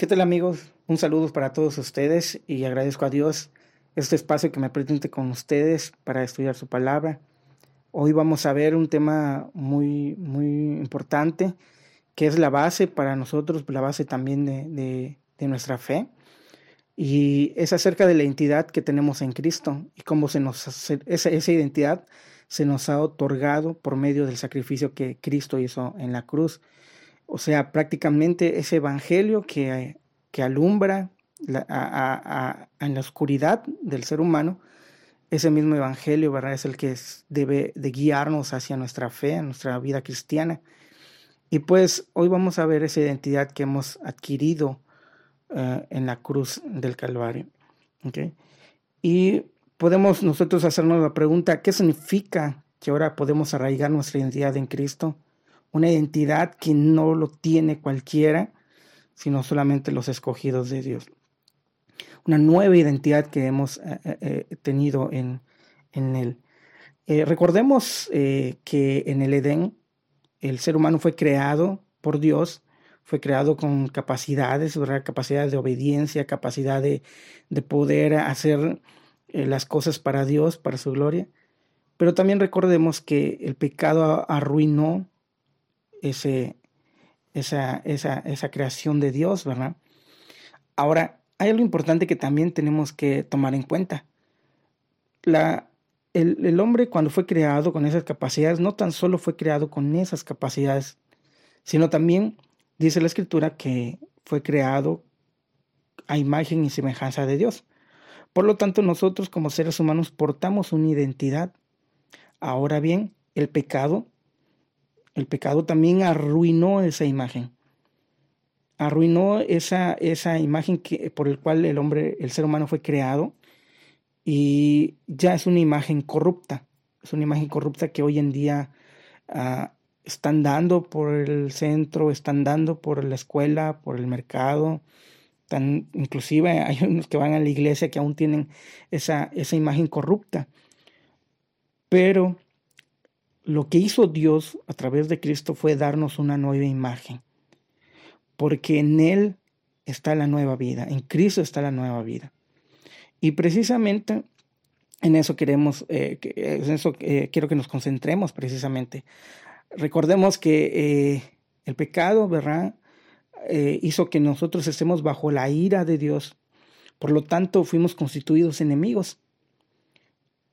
¿Qué tal amigos? Un saludo para todos ustedes y agradezco a Dios este espacio que me presente con ustedes para estudiar su palabra. Hoy vamos a ver un tema muy, muy importante que es la base para nosotros, la base también de, nuestra fe. Y es acerca de la identidad que tenemos en Cristo y cómo se nos, esa, esa identidad se nos ha otorgado por medio del sacrificio que Cristo hizo en la cruz. O sea, prácticamente ese evangelio que, que alumbra en la oscuridad del ser humano, ese mismo evangelio, ¿verdad? Es el que debe de guiarnos hacia nuestra fe, nuestra vida cristiana. Y pues hoy vamos a ver esa identidad que hemos adquirido eh, en la cruz del Calvario. ¿okay? Y podemos nosotros hacernos la pregunta, ¿qué significa que ahora podemos arraigar nuestra identidad en Cristo? Una identidad que no lo tiene cualquiera, sino solamente los escogidos de Dios. Una nueva identidad que hemos eh, eh, eh, tenido en, en Él. recordemos que en el Edén el ser humano fue creado por Dios, fue creado con capacidades, ¿verdad? capacidad de obediencia, capacidad de, de poder hacer las cosas para Dios, para su gloria. Pero también recordemos que el pecado arruinó ese, esa, esa, esa creación de Dios, ¿verdad? Ahora, hay algo importante que también tenemos que tomar en cuenta. La, el, el, hombre cuando fue creado con esas capacidades, no tan solo fue creado con esas capacidades, sino también dice la escritura que fue creado a imagen y semejanza de Dios. Por lo tanto, nosotros como seres humanos portamos una identidad. Ahora bien, el pecado el pecado también arruinó esa imagen. Arruinó esa, esa imagen que, por el cual el hombre, el ser humano fue creado y ya es una imagen corrupta. Es una imagen corrupta que hoy en día uh, están dando por el centro, están dando por la escuela, por el mercado. Tan, inclusive hay unos que van a la iglesia que aún tienen esa, esa imagen corrupta. Pero lo que hizo Dios a través de Cristo fue darnos una nueva imagen, porque en Él está la nueva vida, en Cristo está la nueva vida. Y precisamente en eso queremos, eh, en eso eh, quiero que nos concentremos precisamente. Recordemos que eh, el pecado, ¿verdad? hizo que nosotros estemos bajo la ira de Dios. Por lo tanto, fuimos constituidos enemigos.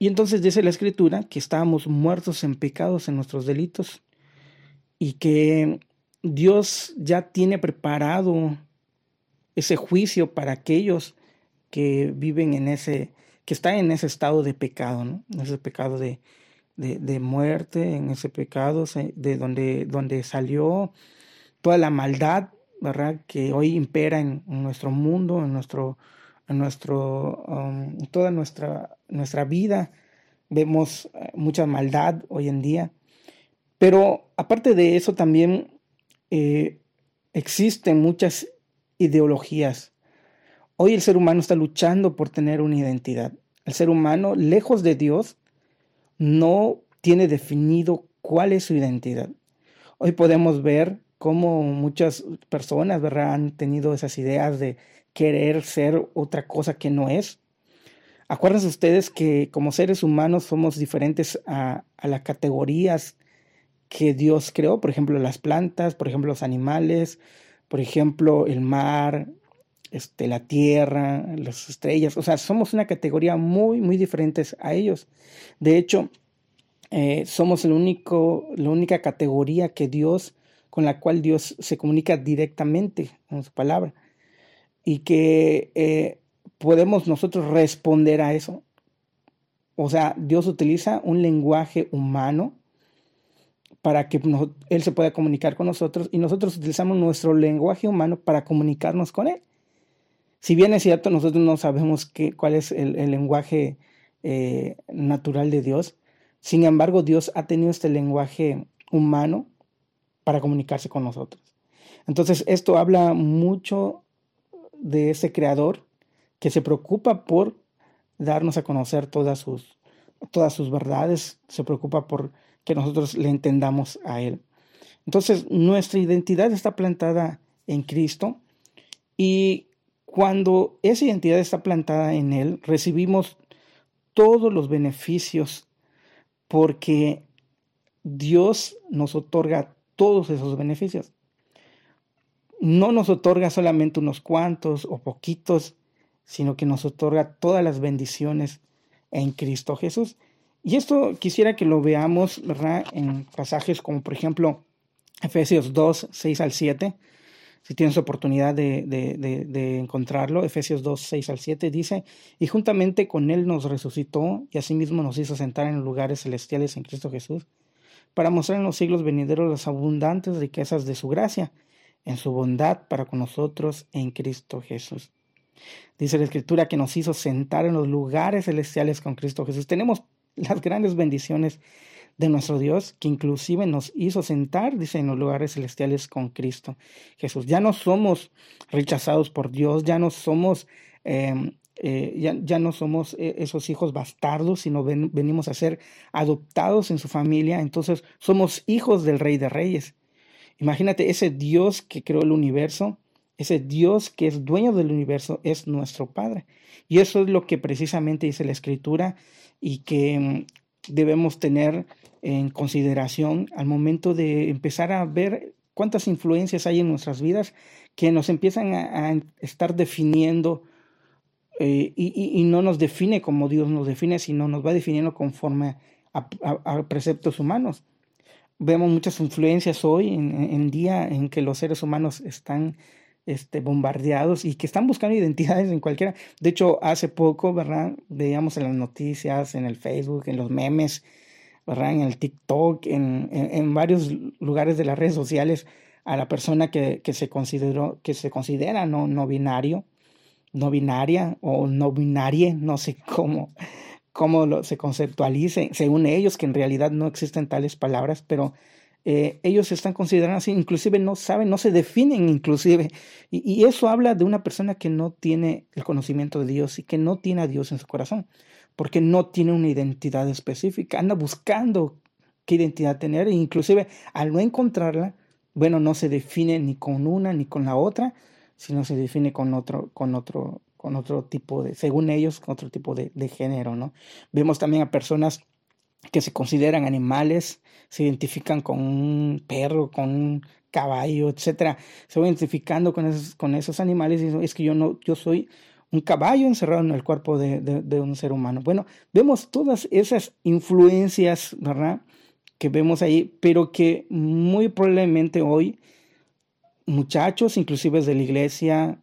Y entonces dice la escritura que estábamos muertos en pecados, en nuestros delitos, y que Dios ya tiene preparado ese juicio para aquellos que viven en ese, que están en ese estado de pecado, ¿no? En ese pecado de, de, muerte, en ese pecado de donde, donde salió toda la maldad, ¿verdad? Que hoy impera en, nuestro mundo, en nuestro, nuestro, um, toda nuestra, nuestra vida. Vemos eh, mucha maldad hoy en día. Pero aparte de eso también eh, existen muchas ideologías. Hoy el ser humano está luchando por tener una identidad. El ser humano, lejos de Dios, no tiene definido cuál es su identidad. Hoy podemos ver cómo muchas personas han tenido esas ideas de querer ser otra cosa que no es. Acuérdense ustedes que como seres humanos somos diferentes a, las categorías que Dios creó, por ejemplo las plantas, por ejemplo los animales, por ejemplo el mar, este, la tierra, las estrellas, o sea, somos una categoría muy, muy diferentes a ellos. De hecho, eh, somos la única categoría que Dios, con la cual Dios se comunica directamente en su palabra y que eh, podemos nosotros responder a eso. O sea, Dios utiliza un lenguaje humano para que Él se pueda comunicar con nosotros y nosotros utilizamos nuestro lenguaje humano para comunicarnos con Él. Si bien es cierto, nosotros no sabemos qué, cuál es el, lenguaje eh, natural de Dios, sin embargo, Dios ha tenido este lenguaje humano para comunicarse con nosotros. Entonces, esto habla mucho de ese creador que se preocupa por darnos a conocer todas sus, todas sus verdades, se preocupa por que nosotros le entendamos a Él. Entonces, nuestra identidad está plantada en Cristo Y cuando esa identidad está plantada en Él, recibimos todos los beneficios porque Dios nos otorga todos esos beneficios. No nos otorga solamente unos cuantos o poquitos, sino que nos otorga todas las bendiciones en Cristo Jesús. Y esto quisiera que lo veamos ¿verdad? en pasajes como por ejemplo Efesios 2, 6 al 7. Si tienes oportunidad de, de, de, encontrarlo, Efesios 2, 6 al 7 dice, y juntamente con Él nos resucitó y asimismo nos hizo sentar en lugares celestiales en Cristo Jesús, para mostrar en los siglos venideros las abundantes riquezas de su gracia, en su bondad para con nosotros en Cristo Jesús. Dice la Escritura que nos hizo sentar en los lugares celestiales con Cristo Jesús. Tenemos las grandes bendiciones de nuestro Dios, que inclusive nos hizo sentar, dice, en los lugares celestiales con Cristo Jesús. Ya no somos rechazados por Dios, ya no somos, em, eh, ya, ya, no somos eh, esos hijos bastardos, sino venimos a ser adoptados en su familia, entonces somos hijos del Rey de Reyes. Imagínate, ese Dios que creó el universo, ese Dios que es dueño del universo, es nuestro Padre. Y eso es lo que precisamente dice la Escritura y que em, debemos tener en consideración al momento de empezar a ver cuántas influencias hay en nuestras vidas que nos empiezan a, estar definiendo eh, y, no nos define como Dios nos define, sino nos va definiendo conforme a, preceptos humanos. Vemos muchas influencias hoy en, en, día en que los seres humanos están este, bombardeados y que están buscando identidades en cualquiera. De hecho, hace poco, ¿verdad? Veíamos en las noticias, en el Facebook, en los memes, ¿verdad? En el TikTok, en, en, varios lugares de las redes sociales, a la persona que, que se consideró, que se considera no, no binario, no binaria o no binarie, no sé cómo, cómo lo, se conceptualice, según ellos, que en realidad no existen tales palabras, pero eh, ellos están considerando así, inclusive no saben, no se definen inclusive. Y, y, eso habla de una persona que no tiene el conocimiento de Dios y que no tiene a Dios en su corazón, porque no tiene una identidad específica, anda buscando qué identidad tener e inclusive al no encontrarla, bueno, no se define ni con una ni con la otra, sino se define con otro, con otro, con otro tipo de, según ellos, con otro tipo de, de género, ¿no? Vemos también a personas que se consideran animales, se identifican con un perro, con un caballo, etcétera, se van identificando con esos, con esos animales y es que yo no, yo soy un caballo encerrado en el cuerpo de, de, un ser humano. Bueno, vemos todas esas influencias, ¿verdad? Que vemos ahí, pero que muy probablemente hoy muchachos, inclusive de la iglesia,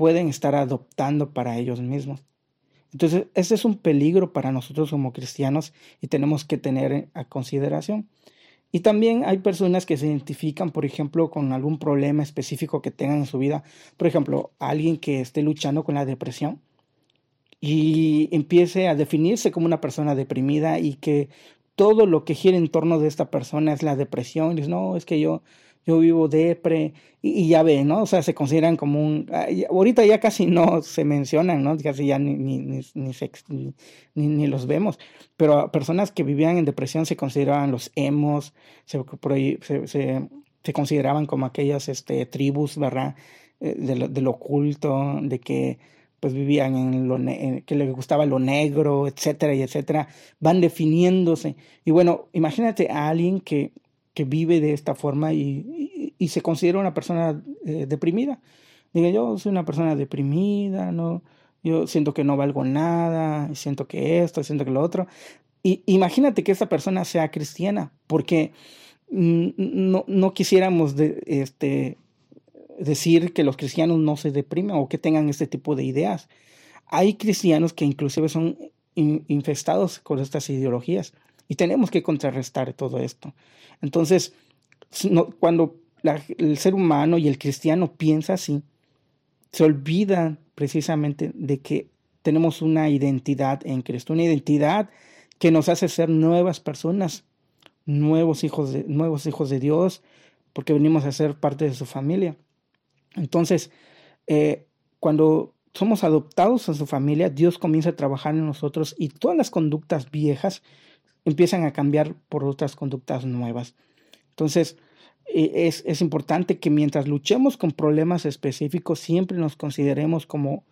pueden estar adoptando para ellos mismos. Entonces, ese es un peligro para nosotros como cristianos y tenemos que tener a consideración. Y también hay personas que se identifican, por ejemplo, con algún problema específico que tengan en su vida. Por ejemplo, alguien que esté luchando con la depresión y empiece a definirse como una persona deprimida y que todo lo que gira en torno de esta persona es la depresión. Y no, es que yo yo vivo depre, y, y, ya ve, ¿no? O sea, se consideran como un... Ahorita ya casi no se mencionan, ¿no? Casi ya ni, ni, ni, ni, ni los vemos, pero personas que vivían en depresión se consideraban los emos, se, se, se, se consideraban como aquellas este, tribus, ¿verdad? Eh, de lo, oculto, de que pues vivían en lo que les gustaba lo negro, etcétera, y etcétera, van definiéndose. Y bueno, imagínate a alguien que que vive de esta forma y, y, se considera una persona eh, deprimida. Diga, yo soy una persona deprimida, no, yo siento que no valgo nada, siento que esto, siento que lo otro. Y imagínate que esta persona sea cristiana, porque no, no quisiéramos este, decir que los cristianos no se deprimen o que tengan este tipo de ideas. Hay cristianos que inclusive son infestados con estas ideologías. Y tenemos que contrarrestar todo esto. Entonces, cuando el ser humano y el cristiano piensa así, se olvida precisamente de que tenemos una identidad en Cristo, una identidad que nos hace ser nuevas personas, nuevos hijos de, nuevos hijos de Dios, porque venimos a ser parte de su familia. Entonces, eh, cuando somos adoptados en su familia, Dios comienza a trabajar en nosotros y todas las conductas viejas empiezan a cambiar por otras conductas nuevas. Entonces, es, es, importante que mientras luchemos con problemas específicos, siempre nos consideremos como,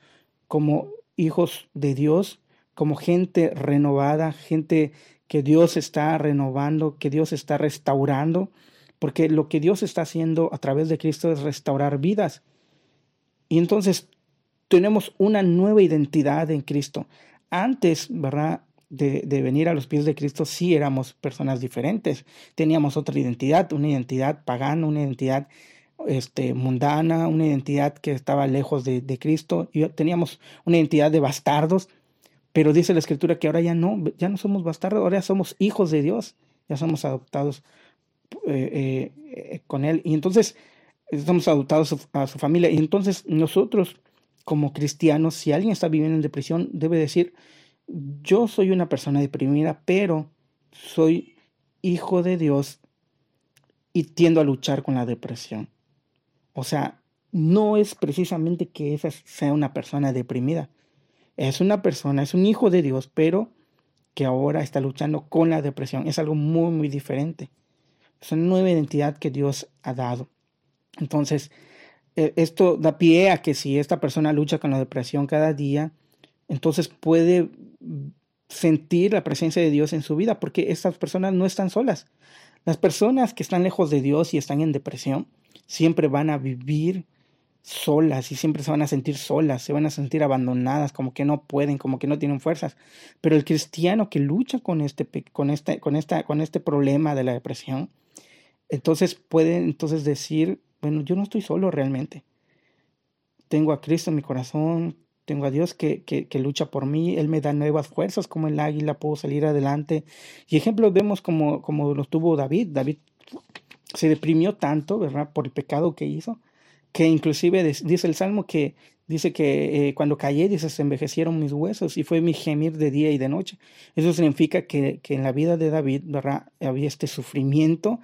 como hijos de Dios, como gente renovada, gente que Dios está renovando, que Dios está restaurando, porque lo que Dios está haciendo a través de Cristo es restaurar vidas. Y entonces tenemos una nueva identidad en Cristo. Antes, ¿verdad? De, venir a los pies de Cristo, sí éramos personas diferentes. Teníamos otra identidad, una identidad pagana, una identidad este, mundana, una identidad que estaba lejos de, Cristo. Y teníamos una identidad de bastardos. Pero dice la escritura que ahora ya no, ya no somos bastardos, ahora somos hijos de Dios, ya somos adoptados eh, eh, con Él. Y entonces estamos adoptados a su familia. Y entonces nosotros como cristianos, si alguien está viviendo en depresión, debe decir, yo soy una persona deprimida, pero soy hijo de Dios y tiendo a luchar con la depresión. O sea, no es precisamente que esa sea una persona deprimida. Es una persona, es un hijo de Dios, pero que ahora está luchando con la depresión. Es algo muy, muy diferente. Es una nueva identidad que Dios ha dado. Entonces, e, esto da pie a que si esta persona lucha con la depresión cada día, entonces puede sentir la presencia de Dios en su vida, porque estas personas no están solas. Las personas que están lejos de Dios y están en depresión siempre van a vivir solas y siempre se van a sentir solas, se van a sentir abandonadas, como que no pueden, como que no tienen fuerzas. Pero el cristiano que lucha con este, con este, con esta, con este problema de la depresión, entonces puede entonces decir, bueno, yo no estoy solo realmente. Tengo a Cristo en mi corazón, tengo a Dios que, que, lucha por mí, Él me da nuevas fuerzas como el águila, puedo salir adelante. Y ejemplos vemos como, como los tuvo David. David se deprimió tanto, ¿verdad? Por el pecado que hizo, que inclusive dice el Salmo que dice que eh, cuando callé, dice, se envejecieron mis huesos y fue mi gemir de día y de noche. Eso significa que, que en la vida de David, ¿verdad? Había este sufrimiento,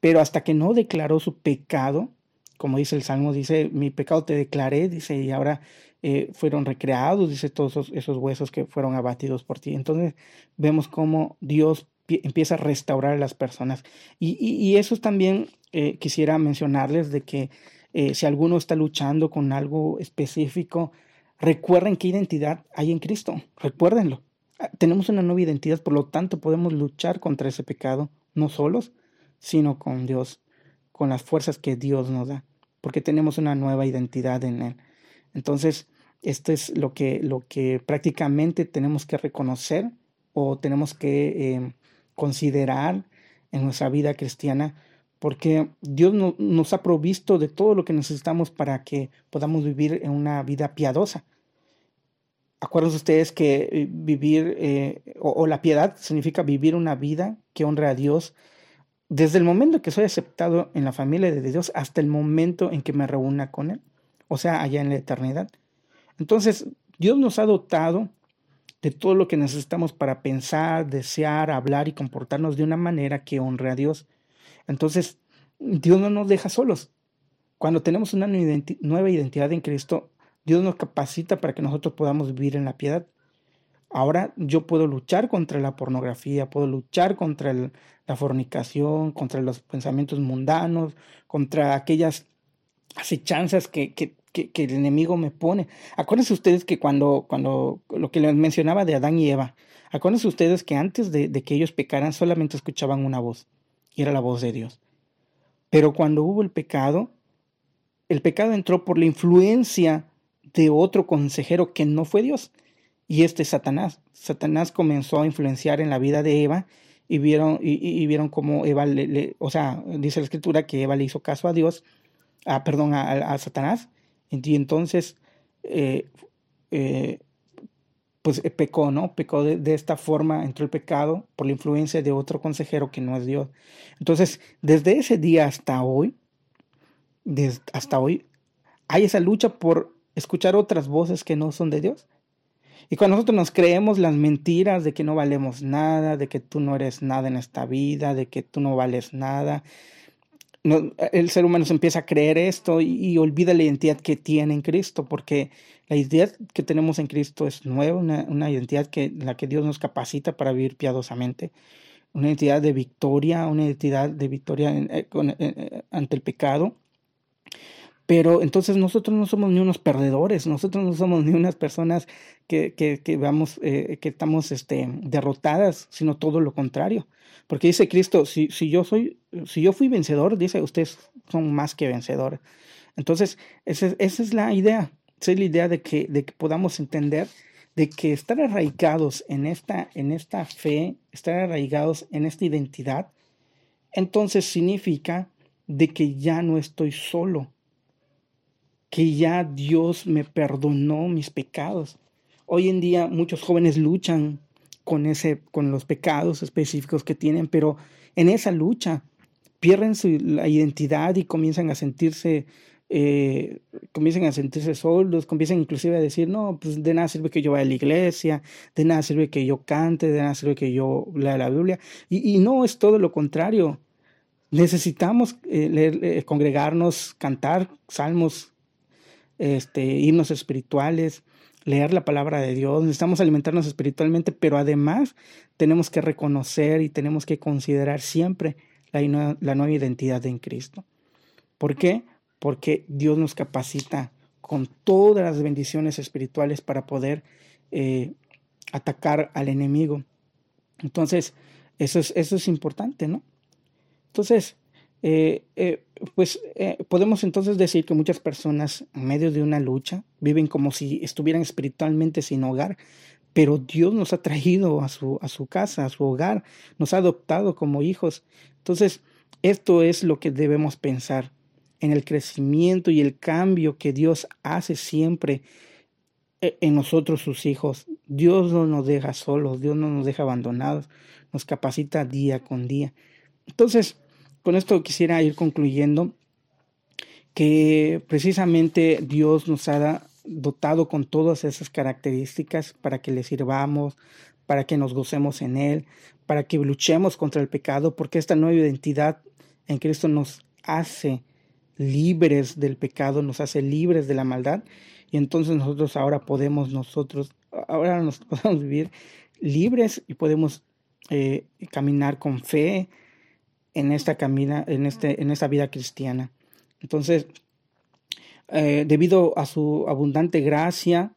pero hasta que no declaró su pecado, como dice el Salmo, dice, mi pecado te declaré, dice, y ahora eh, fueron recreados, dice, todos esos, huesos que fueron abatidos por ti. Entonces vemos cómo Dios empieza a restaurar a las personas. Y, eso también eh, quisiera mencionarles de que eh, si alguno está luchando con algo específico, recuerden qué identidad hay en Cristo, recuérdenlo. Ah, tenemos una nueva identidad, por lo tanto podemos luchar contra ese pecado, no solos, sino con Dios, con las fuerzas que Dios nos da, porque tenemos una nueva identidad en Él. Entonces, esto es lo que, lo que prácticamente tenemos que reconocer o tenemos que eh, considerar en nuestra vida cristiana, porque Dios nos ha provisto de todo lo que necesitamos para que podamos vivir en una vida piadosa. Acuérdense ustedes que eh, vivir eh, o, la piedad significa vivir una vida que honre a Dios desde el momento que soy aceptado en la familia de Dios hasta el momento en que me reúna con Él, o sea, allá en la eternidad. Entonces, Dios nos ha dotado de todo lo que necesitamos para pensar, desear, hablar y comportarnos de una manera que honre a Dios. Entonces, Dios no nos deja solos. Cuando tenemos una nueva identidad en Cristo, Dios nos capacita para que nosotros podamos vivir en la piedad. Ahora yo puedo luchar contra la pornografía, puedo luchar contra la fornicación, contra los pensamientos mundanos, contra aquellas acechanzas que, que, que, el enemigo me pone. Acuérdense ustedes que cuando, cuando lo que les mencionaba de Adán y Eva, acuérdense ustedes que antes de, de que ellos pecaran solamente escuchaban una voz, y era la voz de Dios. Pero cuando hubo el pecado, el pecado entró por la influencia de otro consejero que no fue Dios y este Satanás. Satanás comenzó a influenciar en la vida de Eva y vieron, y, vieron cómo Eva, le, o sea, dice la escritura que Eva le hizo caso a Dios, a, perdón, a, Satanás, y entonces, eh, eh, pues eh, pecó, ¿no? Pecó de, esta forma, entró el pecado por la influencia de otro consejero que no es Dios. Entonces, desde ese día hasta hoy, desde, hasta hoy, hay esa lucha por escuchar otras voces que no son de Dios y cuando nosotros nos creemos las mentiras de que no valemos nada, de que tú no eres nada en esta vida, de que tú no vales nada, el ser humano se empieza a creer esto y, olvida la identidad que tiene en Cristo, porque la identidad que tenemos en Cristo es nueva, una, identidad que la que Dios nos capacita para vivir piadosamente. una identidad de victoria, una identidad de victoria eh, eh, ante el pecado. Pero entonces nosotros no somos ni unos perdedores, nosotros no somos ni unas personas que, vamos, que estamos este, derrotadas, sino todo lo contrario. Porque dice Cristo, si, yo soy, si yo fui vencedor, dice, ustedes son más que vencedores. Entonces, esa, es la idea, esa es la idea de que, de que podamos entender de que estar arraigados en esta, en esta fe, estar arraigados en esta identidad, entonces significa de que ya no estoy solo, que ya Dios me perdonó mis pecados. Hoy en día muchos jóvenes luchan con, ese, con los pecados específicos que tienen, pero en esa lucha pierden su, la identidad y comienzan a sentirse eh, comiencen a sentirse solos, comiencen inclusive a decir, no, pues de nada sirve que yo vaya a la iglesia, de nada sirve que yo cante, de nada sirve que yo lea la Biblia. Y, no es todo lo contrario. Necesitamos eh, eh, congregarnos, cantar salmos, este, himnos espirituales, leer la palabra de Dios, necesitamos alimentarnos espiritualmente, pero además tenemos que reconocer y tenemos que considerar siempre la, nueva identidad en Cristo. ¿Por qué? porque Dios nos capacita con todas las bendiciones espirituales para poder eh, atacar al enemigo. Entonces, eso es, eso es importante, ¿no? Entonces, eh, eh, pues podemos entonces decir que muchas personas en medio de una lucha viven como si estuvieran espiritualmente sin hogar, pero Dios nos ha traído a su, a su casa, a su hogar, nos ha adoptado como hijos. Entonces, esto es lo que debemos pensar en el crecimiento y el cambio que Dios hace siempre eh, en nosotros sus hijos. Dios no nos deja solos, Dios no nos deja abandonados, nos capacita día con día. Entonces, con esto quisiera ir concluyendo que precisamente Dios nos ha dotado con todas esas características para que le sirvamos, para que nos gocemos en Él, para que luchemos contra el pecado, porque esta nueva identidad en Cristo nos hace libres del pecado, nos hace libres de la maldad y entonces nosotros ahora podemos nosotros, ahora nos podemos vivir libres y podemos eh, caminar con fe en esta camina, en este, en esta vida cristiana. Entonces, eh, debido a su abundante gracia,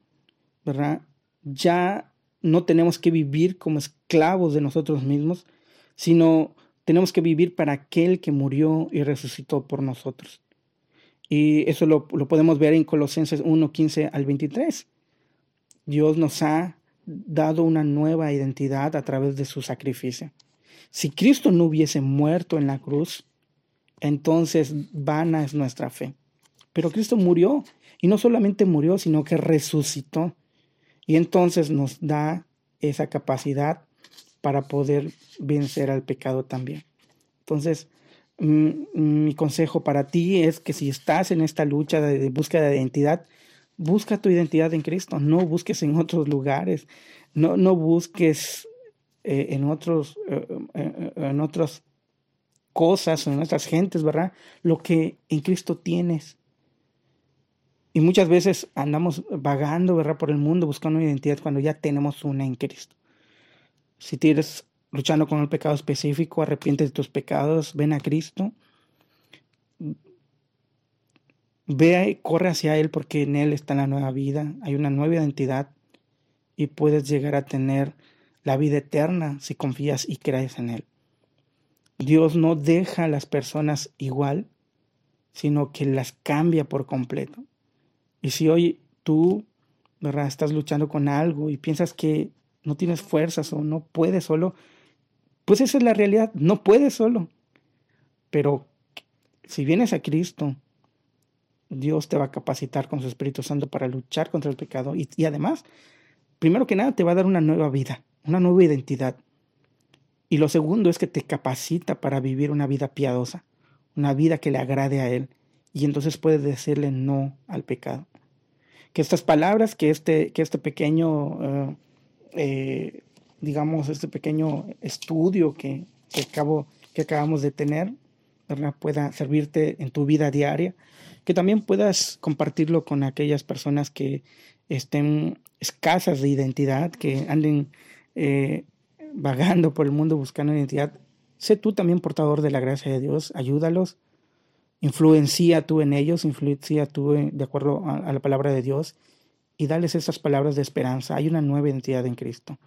¿verdad? Ya no tenemos que vivir como esclavos de nosotros mismos, sino tenemos que vivir para aquel que murió y resucitó por nosotros. Y eso lo, podemos ver en Colosenses 1, 15 al 23. Dios nos ha dado una nueva identidad a través de su sacrificio. Si Cristo no hubiese muerto en la cruz, entonces vana es nuestra fe. Pero Cristo murió y no solamente murió, sino que resucitó. Y entonces nos da esa capacidad para poder vencer al pecado también. Entonces, Mm, mi consejo para ti es que si estás en esta lucha de, búsqueda de identidad, busca tu identidad en Cristo, no busques en otros lugares, no, no busques eh, en otros, eh, eh, en otras cosas, en otras gentes, ¿verdad? Lo que en Cristo tienes. Y muchas veces andamos vagando, ¿verdad? Por el mundo buscando una identidad cuando ya tenemos una en Cristo. Si tienes luchando con el pecado específico, arrepiente de tus pecados, ven a Cristo. Ve, corre hacia Él porque en Él está la nueva vida, hay una nueva identidad y puedes llegar a tener la vida eterna si confías y crees en Él. Dios no deja a las personas igual, sino que las cambia por completo. Y si hoy tú, ¿verdad? Estás luchando con algo y piensas que no tienes fuerzas o no puedes solo, pues esa es la realidad, no puedes solo. Pero si vienes a Cristo, Dios te va a capacitar con su Espíritu Santo para luchar contra el pecado y, y además, primero que nada, te va a dar una nueva vida, una nueva identidad. Y lo segundo es que te capacita para vivir una vida piadosa, una vida que le agrade a Él. Y entonces puedes decirle no al pecado. Que estas palabras, que este, que este pequeño eh, eh, digamos, este pequeño estudio que, que, que acabamos de tener, pueda servirte en tu vida diaria, que también puedas compartirlo con aquellas personas que estén escasas de identidad, que anden eh, vagando por el mundo buscando identidad, sé tú también portador de la gracia de Dios, ayúdalos, influencia tú en ellos, influencia tú de acuerdo a, la palabra de Dios y dales esas palabras de esperanza. Hay una nueva identidad en Cristo,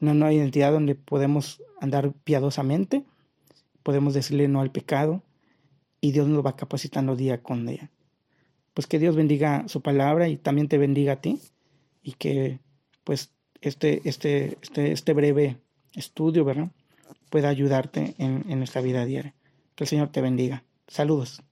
una nueva identidad donde podemos andar piadosamente, podemos decirle no al pecado y Dios nos va capacitando día con día. Pues que Dios bendiga su palabra y también te bendiga a ti y que pues este, este, este, este breve estudio, ¿verdad? Pueda ayudarte en, en nuestra vida diaria. Que el Señor te bendiga. Saludos.